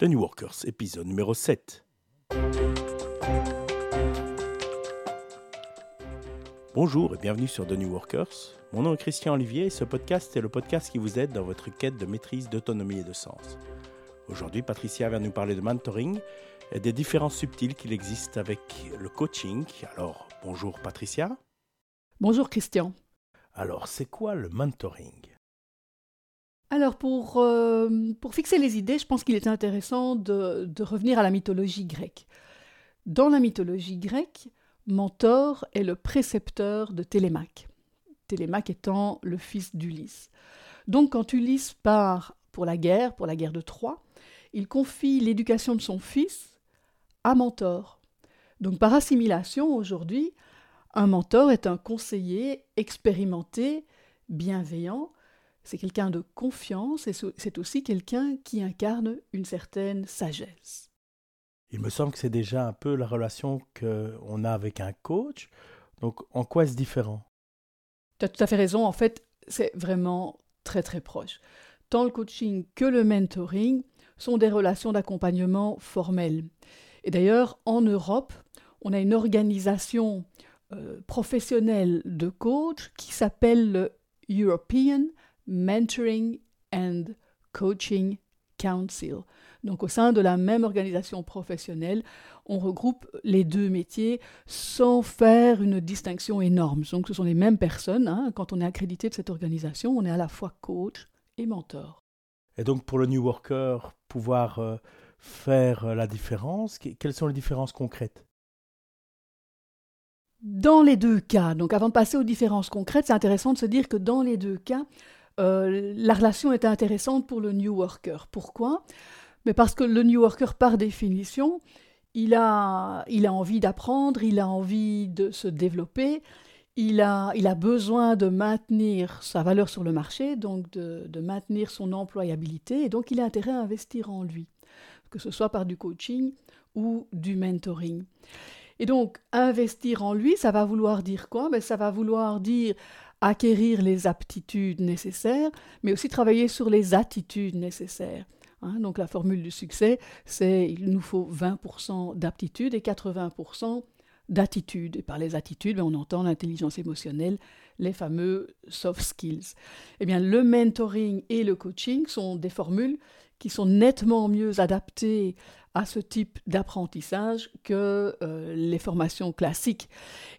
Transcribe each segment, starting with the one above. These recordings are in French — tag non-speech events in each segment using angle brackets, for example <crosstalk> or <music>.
The New Workers, épisode numéro 7. Bonjour et bienvenue sur The New Workers. Mon nom est Christian Olivier et ce podcast est le podcast qui vous aide dans votre quête de maîtrise, d'autonomie et de sens. Aujourd'hui, Patricia va nous parler de mentoring et des différences subtiles qu'il existe avec le coaching. Alors, bonjour Patricia. Bonjour Christian. Alors, c'est quoi le mentoring? Alors pour, euh, pour, fixer les idées, je pense qu'il est intéressant de, de, revenir à la mythologie grecque. Dans la mythologie grecque, Mentor est le précepteur de Télémaque, Télémaque étant le fils d'Ulysse. Donc quand Ulysse part pour la guerre, pour la guerre de Troie, il confie l'éducation de son fils à Mentor. Donc par assimilation, aujourd'hui, un mentor est un conseiller expérimenté, bienveillant, c'est quelqu'un de confiance et c'est aussi quelqu'un qui incarne une certaine sagesse. Il me semble que c'est déjà un peu la relation qu'on a avec un coach. Donc en quoi est-ce différent? Tu as tout à fait raison. En fait, c'est vraiment très très proche. Tant le coaching que le mentoring sont des relations d'accompagnement formelles. Et d'ailleurs, en Europe, on a une organisation euh, professionnelle de coach qui s'appelle le European Mentoring and Coaching Council. Donc au sein de la même organisation professionnelle, on regroupe les deux métiers sans faire une distinction énorme. Donc ce sont les mêmes personnes. Hein. Quand on est accrédité de cette organisation, on est à la fois coach et mentor. Et donc pour le New Worker, pouvoir euh, faire euh, la différence, quelles sont les différences concrètes? Dans les deux cas, donc avant de passer aux différences concrètes, c'est intéressant de se dire que dans les deux cas, euh, la relation est intéressante pour le New Worker. Pourquoi? Mais parce que le New Worker, par définition, il a, il a envie d'apprendre, il a envie de se développer, il a, il a besoin de maintenir sa valeur sur le marché, donc de, maintenir son employabilité, et donc il a intérêt à investir en lui, que ce soit par du coaching ou du mentoring. Et donc, investir en lui, ça va vouloir dire quoi? Ben, Ça va vouloir dire acquérir les aptitudes nécessaires, mais aussi travailler sur les attitudes nécessaires. Hein. donc la formule du succès, c'est il nous faut 20% d'aptitude et 80% d'attitude. Et par les attitudes, ben, on entend l'intelligence émotionnelle, les fameux soft skills. Eh bien, le mentoring et le coaching sont des formules qui sont nettement mieux adaptées à ce type d'apprentissage que euh, les formations classiques.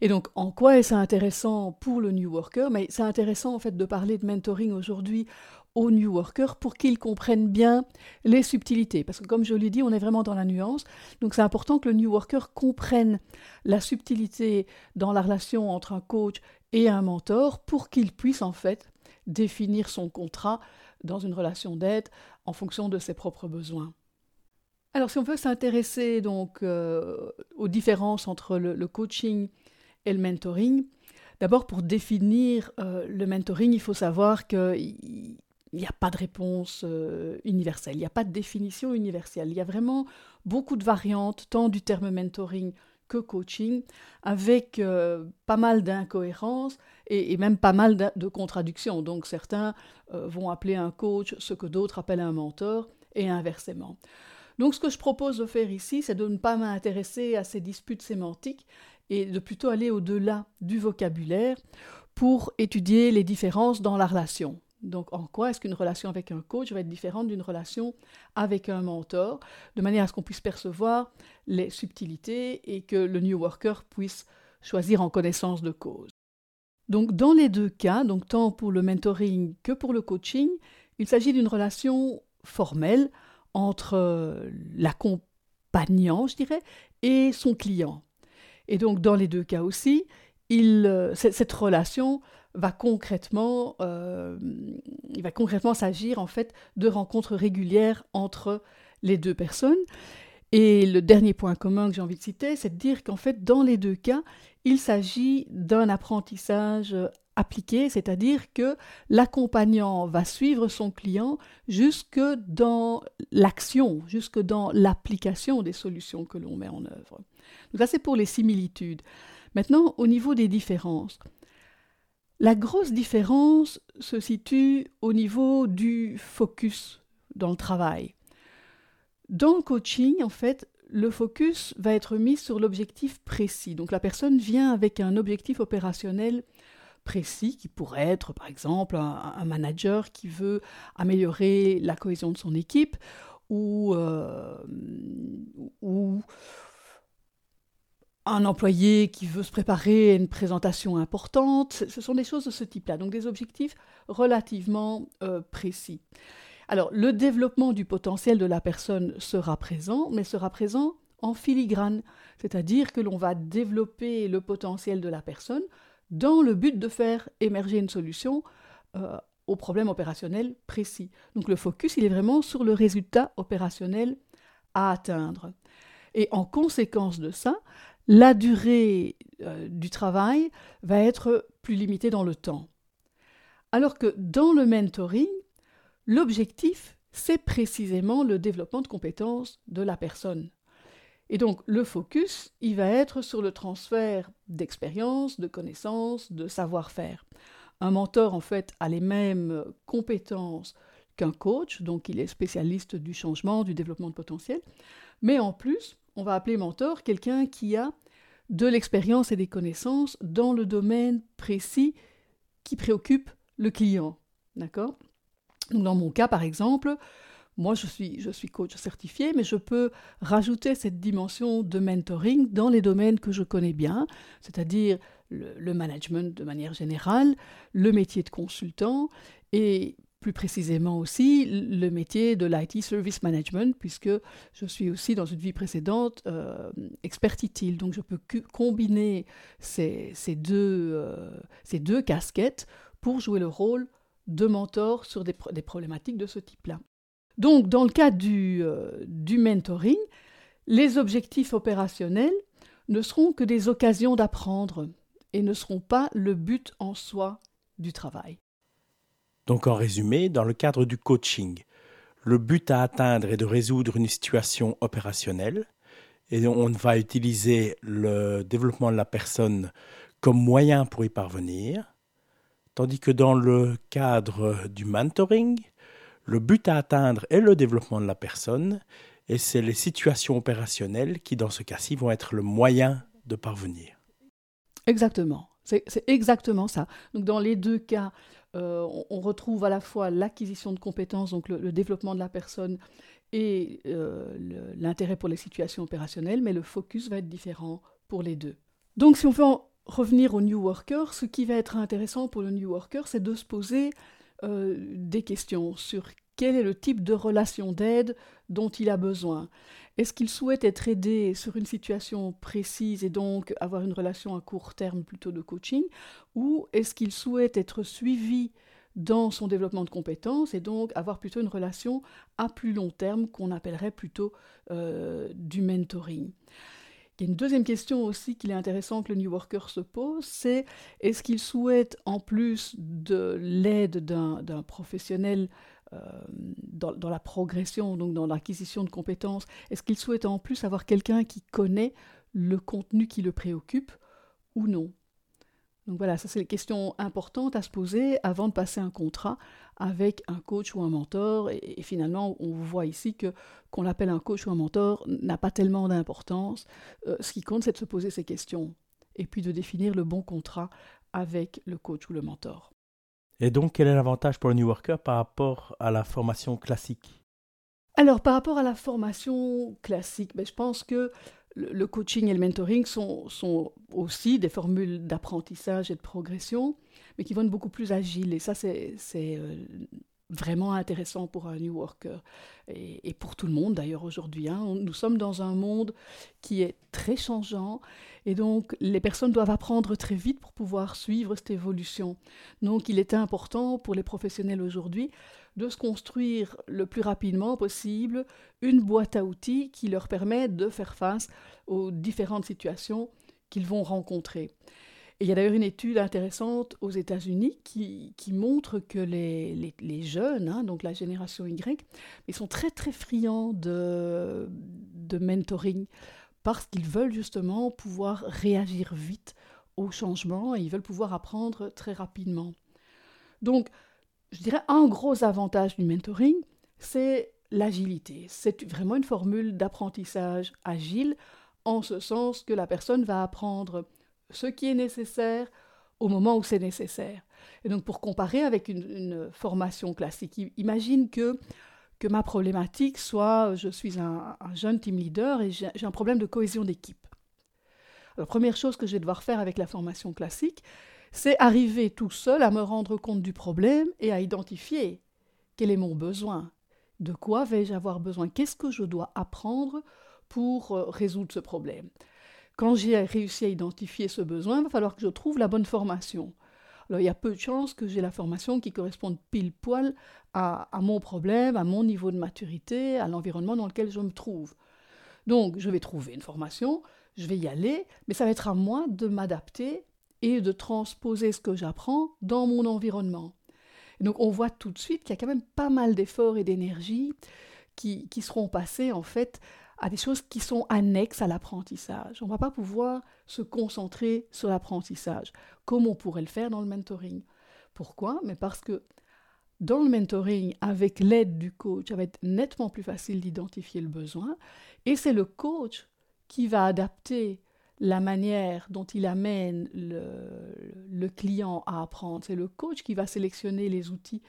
Et donc, en quoi est-ce intéressant pour le New Worker? Mais c'est intéressant en fait de parler de mentoring aujourd'hui aux New Workers pour qu'ils comprennent bien les subtilités. Parce que comme je l'ai dit, on est vraiment dans la nuance. Donc c'est important que le New Worker comprenne la subtilité dans la relation entre un coach et un mentor pour qu'il puisse en fait définir son contrat dans une relation d'aide en fonction de ses propres besoins. Alors, si on veut s'intéresser donc euh, aux différences entre le, coaching et le mentoring, d'abord pour définir euh, le mentoring, il faut savoir qu'il n'y a pas de réponse euh, universelle, il n'y a pas de définition universelle. Il y a vraiment beaucoup de variantes, tant du terme mentoring que coaching, avec pas mal d'incohérences et, même pas mal de contradictions. Donc certains vont appeler un coach ce que d'autres appellent un mentor, et inversement. Donc ce que je propose de faire ici, c'est de ne pas m'intéresser à ces disputes sémantiques et de plutôt aller au-delà du vocabulaire pour étudier les différences dans la relation. Donc en quoi est-ce qu'une relation avec un coach va être différente d'une relation avec un mentor, de manière à ce qu'on puisse percevoir les subtilités et que le New Worker puisse choisir en connaissance de cause. Donc dans les deux cas, donc tant pour le mentoring que pour le coaching, il s'agit d'une relation formelle entre euh, l'accompagnant, je dirais, et son client. Et donc, dans les deux cas aussi, euh, cette relation va concrètement, euh, il va concrètement s'agir en fait de rencontres régulières entre les deux personnes. Et le dernier point commun que j'ai envie de citer, c'est de dire qu'en fait, dans les deux cas, il s'agit d'un apprentissage c'est-à-dire que l'accompagnant va suivre son client jusque dans l'action, jusque dans l'application des solutions que l'on met en œuvre. Donc ça, c'est pour les similitudes. Maintenant, au niveau des différences. La grosse différence se situe au niveau du focus dans le travail. Dans le coaching, en fait, le focus va être mis sur l'objectif précis. Donc la personne vient avec un objectif opérationnel précis qui pourrait être par exemple un, manager qui veut améliorer la cohésion de son équipe ou, euh, ou un employé qui veut se préparer à une présentation importante. Ce sont des choses de ce type-là, donc des objectifs relativement euh, précis. Alors, le développement du potentiel de la personne sera présent, mais sera présent en filigrane, c'est-à-dire que l'on va développer le potentiel de la personne dans le but de faire émerger une solution euh, au problème opérationnel précis. Donc le focus, il est vraiment sur le résultat opérationnel à atteindre. Et en conséquence de ça, la durée euh, du travail va être plus limitée dans le temps. Alors que dans le mentoring, L'objectif, c'est précisément le développement de compétences de la personne. Et donc le focus, il va être sur le transfert d'expérience, de connaissances, de savoir-faire. Un mentor, en fait, a les mêmes compétences qu'un coach, donc il est spécialiste du changement, du développement de potentiel. Mais en plus, on va appeler mentor quelqu'un qui a de l'expérience et des connaissances dans le domaine précis qui préoccupe le client. D'accord? Dans mon cas, par exemple, moi, je suis, coach certifié, mais je peux rajouter cette dimension de mentoring dans les domaines que je connais bien, c'est-à-dire le, management de manière générale, le métier de consultant et plus précisément aussi le métier de l'IT Service Management, puisque je suis aussi dans une vie précédente euh, expert utile. Donc je peux combiner ces, ces deux, euh, ces deux casquettes pour jouer le rôle de mentors sur des, problématiques de ce type-là. Donc, dans le cas du, euh, du mentoring, les objectifs opérationnels ne seront que des occasions d'apprendre et ne seront pas le but en soi du travail. Donc, en résumé, dans le cadre du coaching, le but à atteindre est de résoudre une situation opérationnelle et on va utiliser le développement de la personne comme moyen pour y parvenir. Tandis que dans le cadre du mentoring, le but à atteindre est le développement de la personne et c'est les situations opérationnelles qui, dans ce cas-ci, vont être le moyen de parvenir. Exactement. C'est exactement ça. Donc dans les deux cas, euh, on, retrouve à la fois l'acquisition de compétences, donc le, développement de la personne, et euh, l'intérêt pour les situations opérationnelles, mais le focus va être différent pour les deux. Donc si on fait revenir au New Worker, ce qui va être intéressant pour le New Worker, c'est de se poser euh, des questions sur quel est le type de relation d'aide dont il a besoin. Est-ce qu'il souhaite être aidé sur une situation précise et donc avoir une relation à court terme plutôt de coaching Ou est-ce qu'il souhaite être suivi dans son développement de compétences et donc avoir plutôt une relation à plus long terme qu'on appellerait plutôt euh, du mentoring? Il y a une deuxième question aussi qu'il est intéressant que le New Worker se pose, c'est est-ce qu'il souhaite, en plus de l'aide d'un professionnel euh, dans, la progression, donc dans l'acquisition de compétences, est-ce qu'il souhaite en plus avoir quelqu'un qui connaît le contenu qui le préoccupe ou non? Donc voilà, ça c'est les questions importantes à se poser avant de passer un contrat avec un coach ou un mentor. Et, finalement, on voit ici que qu'on l'appelle un coach ou un mentor n'a pas tellement d'importance. Euh, ce qui compte, c'est de se poser ces questions et puis de définir le bon contrat avec le coach ou le mentor. Et donc, quel est l'avantage pour le New Worker par rapport à la formation classique? Alors, par rapport à la formation classique, ben, je pense que le coaching et le mentoring sont, aussi des formules d'apprentissage et de progression, mais qui vont être beaucoup plus agiles. Et ça, c'est euh, vraiment intéressant pour un New Worker et, pour tout le monde d'ailleurs aujourd'hui. Hein. Nous sommes dans un monde qui est très changeant et donc les personnes doivent apprendre très vite pour pouvoir suivre cette évolution. Donc il est important pour les professionnels aujourd'hui de se construire le plus rapidement possible une boîte à outils qui leur permet de faire face aux différentes situations qu'ils vont rencontrer il y a d'ailleurs une étude intéressante aux États-Unis qui, montre que les, les, jeunes, hein, donc la génération Y, ils sont très très friands de, de mentoring parce qu'ils veulent justement pouvoir réagir vite au changement et ils veulent pouvoir apprendre très rapidement. Donc, je dirais un gros avantage du mentoring, c'est l'agilité. C'est vraiment une formule d'apprentissage agile, en ce sens que la personne va apprendre ce qui est nécessaire au moment où c'est nécessaire. Et donc pour comparer avec une, formation classique, imagine que, que ma problématique soit je suis un, jeune team leader et j'ai un problème de cohésion d'équipe. La première chose que je vais devoir faire avec la formation classique, c'est arriver tout seul à me rendre compte du problème et à identifier quel est mon besoin, de quoi vais-je avoir besoin, qu'est-ce que je dois apprendre pour euh, résoudre ce problème? Quand j'ai réussi à identifier ce besoin, il va falloir que je trouve la bonne formation. Alors, il y a peu de chances que j'ai la formation qui corresponde pile poil à, mon problème, à mon niveau de maturité, à l'environnement dans lequel je me trouve. Donc, je vais trouver une formation, je vais y aller, mais ça va être à moi de m'adapter et de transposer ce que j'apprends dans mon environnement. donc, on voit tout de suite qu'il y a quand même pas mal d'efforts et d'énergie qui, qui seront passés, en fait, à des choses qui sont annexes à l'apprentissage. On ne va pas pouvoir se concentrer sur l'apprentissage, comme on pourrait le faire dans le mentoring. Pourquoi? Mais parce que dans le mentoring, avec l'aide du coach, ça va être nettement plus facile d'identifier le besoin, et c'est le coach qui va adapter la manière dont il amène le, client à apprendre. C'est le coach qui va sélectionner les outils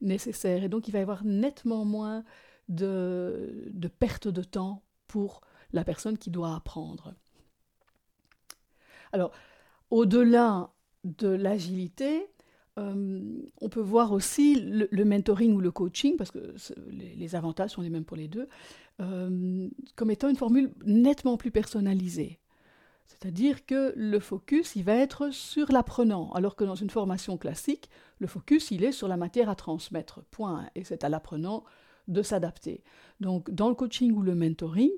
nécessaires, et donc il va y avoir nettement moins de, de perte de temps pour la personne qui doit apprendre. Alors, au-delà de l'agilité, euh, on peut voir aussi le, mentoring ou le coaching, parce que les, avantages sont les mêmes pour les deux, euh, comme étant une formule nettement plus personnalisée. C'est-à-dire que le focus, il va être sur l'apprenant, alors que dans une formation classique, le focus, il est sur la matière à transmettre, point, et c'est à l'apprenant de s'adapter. Donc, dans le coaching ou le mentoring,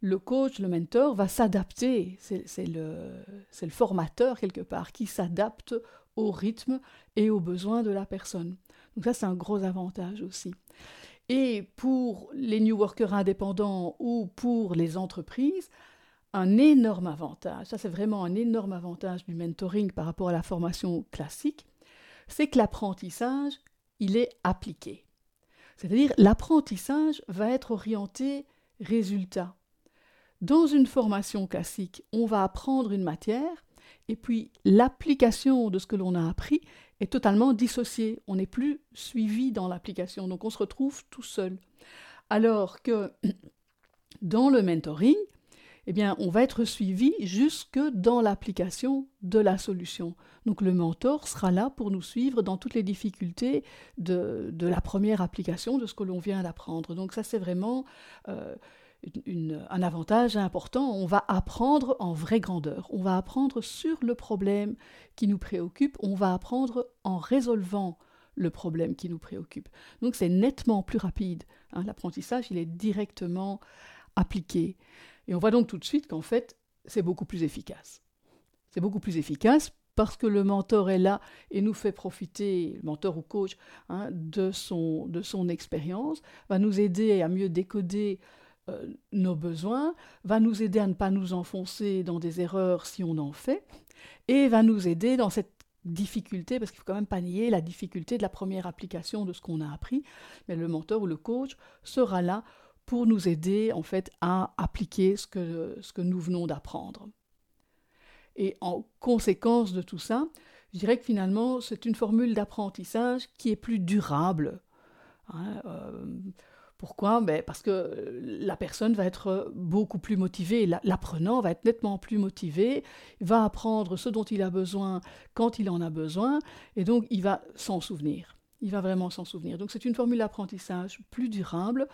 le coach, le mentor va s'adapter. C'est le, le formateur, quelque part, qui s'adapte au rythme et aux besoins de la personne. Donc ça, c'est un gros avantage aussi. Et pour les New Workers indépendants ou pour les entreprises, un énorme avantage, ça c'est vraiment un énorme avantage du mentoring par rapport à la formation classique, c'est que l'apprentissage, il est appliqué. C'est-à-dire l'apprentissage va être orienté résultat. Dans une formation classique, on va apprendre une matière et puis l'application de ce que l'on a appris est totalement dissociée. On n'est plus suivi dans l'application, donc on se retrouve tout seul. Alors que <clears throat> dans le mentoring, eh bien, on va être suivi jusque dans l'application de la solution. Donc le mentor sera là pour nous suivre dans toutes les difficultés de, la première application de ce que l'on vient d'apprendre. Donc ça, c'est vraiment euh, un avantage important. On va apprendre en vraie grandeur. On va apprendre sur le problème qui nous préoccupe. On va apprendre en résolvant le problème qui nous préoccupe. Donc c'est nettement plus rapide. Hein. L'apprentissage, il est directement appliqué. Et on voit donc tout de suite qu'en fait, c'est beaucoup plus efficace. C'est beaucoup plus efficace parce que le mentor est là et nous fait profiter, le mentor ou coach, hein, de, son, de son expérience, va nous aider à mieux décoder euh, nos besoins, va nous aider à ne pas nous enfoncer dans des erreurs si on en fait, et va nous aider dans cette difficulté, parce qu'il faut quand même pas nier la difficulté de la première application de ce qu'on a appris, mais le mentor ou le coach sera là pour nous aider en fait à appliquer ce que, ce que nous venons d'apprendre. Et en conséquence de tout ça, je dirais que finalement, c'est une formule d'apprentissage qui est plus durable. Hein, euh, pourquoi? Ben Parce que la personne va être beaucoup plus motivée, l'apprenant va être nettement plus motivé, va apprendre ce dont il a besoin quand il en a besoin, et donc il va s'en souvenir. Il va vraiment s'en souvenir. Donc c'est une formule d'apprentissage plus durable,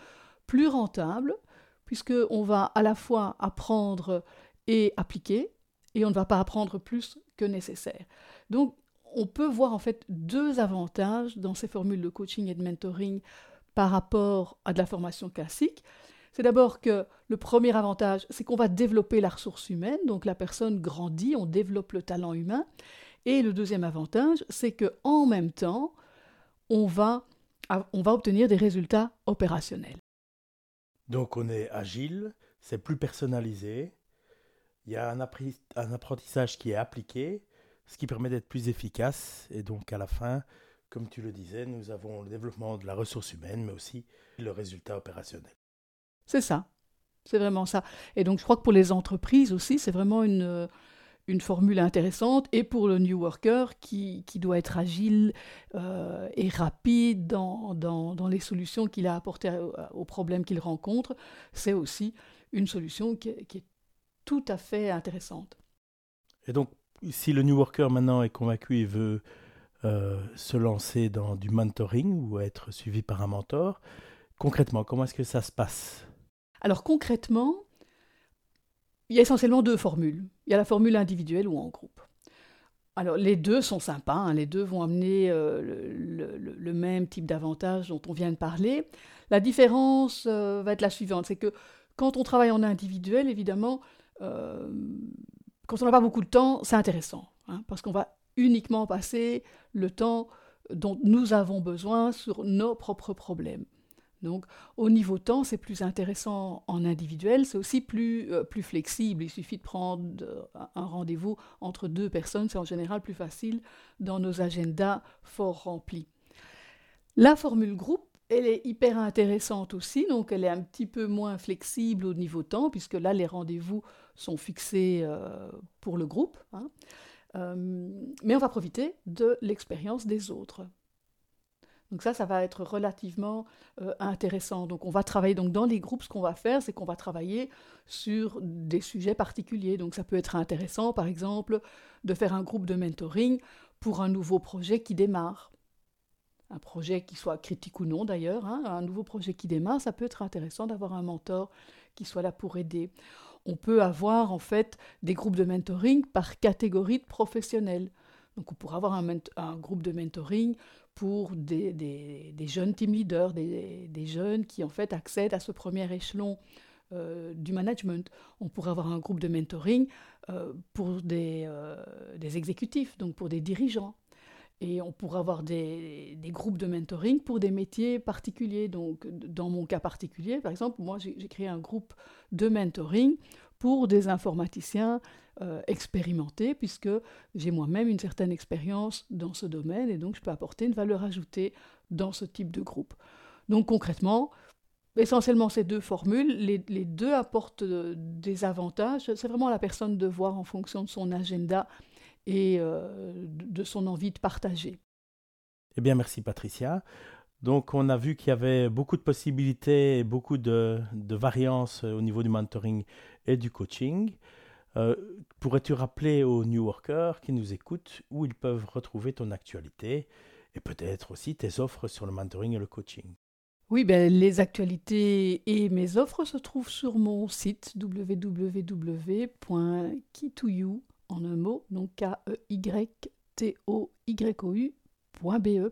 plus rentable, puisqu'on va à la fois apprendre et appliquer, et on ne va pas apprendre plus que nécessaire. Donc, on peut voir en fait deux avantages dans ces formules de coaching et de mentoring par rapport à de la formation classique. C'est d'abord que le premier avantage, c'est qu'on va développer la ressource humaine, donc la personne grandit, on développe le talent humain. Et le deuxième avantage, c'est que en même temps, on va, on va obtenir des résultats opérationnels. Donc on est agile, c'est plus personnalisé, il y a un, apprentissage qui est appliqué, ce qui permet d'être plus efficace et donc à la fin comme tu le disais, nous avons le développement de la ressource humaine, mais aussi le résultat opérationnel. C'est ça. C'est vraiment ça. Et donc, je crois que pour les entreprises aussi, c'est vraiment une, une formule intéressante. Et pour le New Worker, qui, qui doit être agile euh, et rapide dans, dans, dans les solutions qu'il a apportées aux problèmes qu'il rencontre, c'est aussi une solution qui est, qui est tout à fait intéressante. Et donc, si le New Worker maintenant est convaincu et veut euh, se lancer dans du mentoring ou être suivi par un mentor, concrètement, comment est-ce que ça se passe? Alors concrètement, il y a essentiellement deux formules. Il y a la formule individuelle ou en groupe. Alors les deux sont sympas, hein. les deux vont amener euh, le, même type d'avantages dont on vient de parler. La différence euh, va être la suivante, c'est que quand on travaille en individuel, évidemment, euh, quand on n'a pas beaucoup de temps, c'est intéressant, hein, parce qu'on va uniquement passer le temps dont nous avons besoin sur nos propres problèmes. Donc au niveau temps, c'est plus intéressant en individuel, c'est aussi plus, euh, flexible. Il suffit de prendre euh, un rendez-vous entre deux personnes, c'est en général plus facile dans nos agendas fort remplis. La formule groupe, elle est hyper intéressante aussi, donc elle est un petit peu moins flexible au niveau temps, puisque là les rendez-vous sont fixés euh, pour le groupe. Hein. mais on va profiter de l'expérience des autres. Donc ça, ça va être relativement euh, intéressant. Donc on va travailler donc dans les groupes. Ce qu'on va faire, c'est qu'on va travailler sur des sujets particuliers. Donc ça peut être intéressant, par exemple, de faire un groupe de mentoring pour un nouveau projet qui démarre. Un projet qui soit critique ou non d'ailleurs, hein. un nouveau projet qui démarre, ça peut être intéressant d'avoir un mentor qui soit là pour aider. On peut avoir en fait des groupes de mentoring par catégorie de professionnels. Donc on pourrait avoir un groupe de mentoring pour des, des, jeunes team leaders, des, des, jeunes qui en fait accèdent à ce premier échelon euh, du management. On pourrait avoir un groupe de mentoring euh, pour des, euh, des, exécutifs, donc pour des dirigeants. Et on pourrait avoir des, groupes de mentoring pour des métiers particuliers. Donc, dans mon cas particulier, par exemple, moi, j'ai créé un groupe de mentoring pour des informaticiens euh, expérimentés, puisque j'ai moi-même une certaine expérience dans ce domaine et donc je peux apporter une valeur ajoutée dans ce type de groupe. Donc concrètement, essentiellement ces deux formules, les, deux apportent euh, des avantages. C'est vraiment à la personne de voir en fonction de son agenda et euh, de son envie de partager. Eh bien, merci Patricia. Donc, on a vu qu'il y avait beaucoup de possibilités et beaucoup de, de variances au niveau du mentoring et du coaching. Euh, pourrais-tu rappeler aux New Workers qui nous écoutent où ils peuvent retrouver ton actualité et peut-être aussi tes offres sur le mentoring et le coaching? Oui, ben, les actualités et mes offres se trouvent sur mon site www.kitoyou en un mot, donc K-E-Y-T-O-Y-O-U .be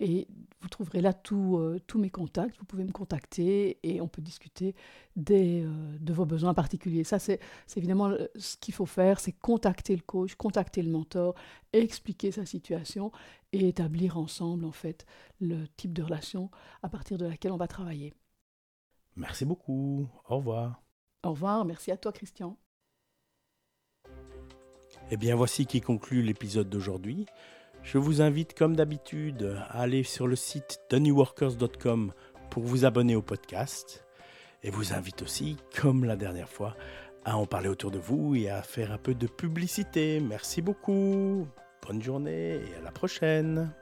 et vous trouverez là euh, tous mes contacts. Vous pouvez me contacter et on peut discuter des, euh, de vos besoins particuliers. Ça, c'est évidemment ce qu'il faut faire, c'est contacter le coach, contacter le mentor, expliquer sa situation et établir ensemble en fait le type de relation à partir de laquelle on va travailler. Merci beaucoup. Au revoir. Au revoir. Merci à toi, Christian. Eh bien, voici qui conclut l'épisode d'aujourd'hui. Je vous invite comme d'habitude à aller sur le site thenewworkers.com pour vous abonner au podcast et vous invite aussi, comme la dernière fois, à en parler autour de vous et à faire un peu de publicité. Merci beaucoup, bonne journée et à la prochaine.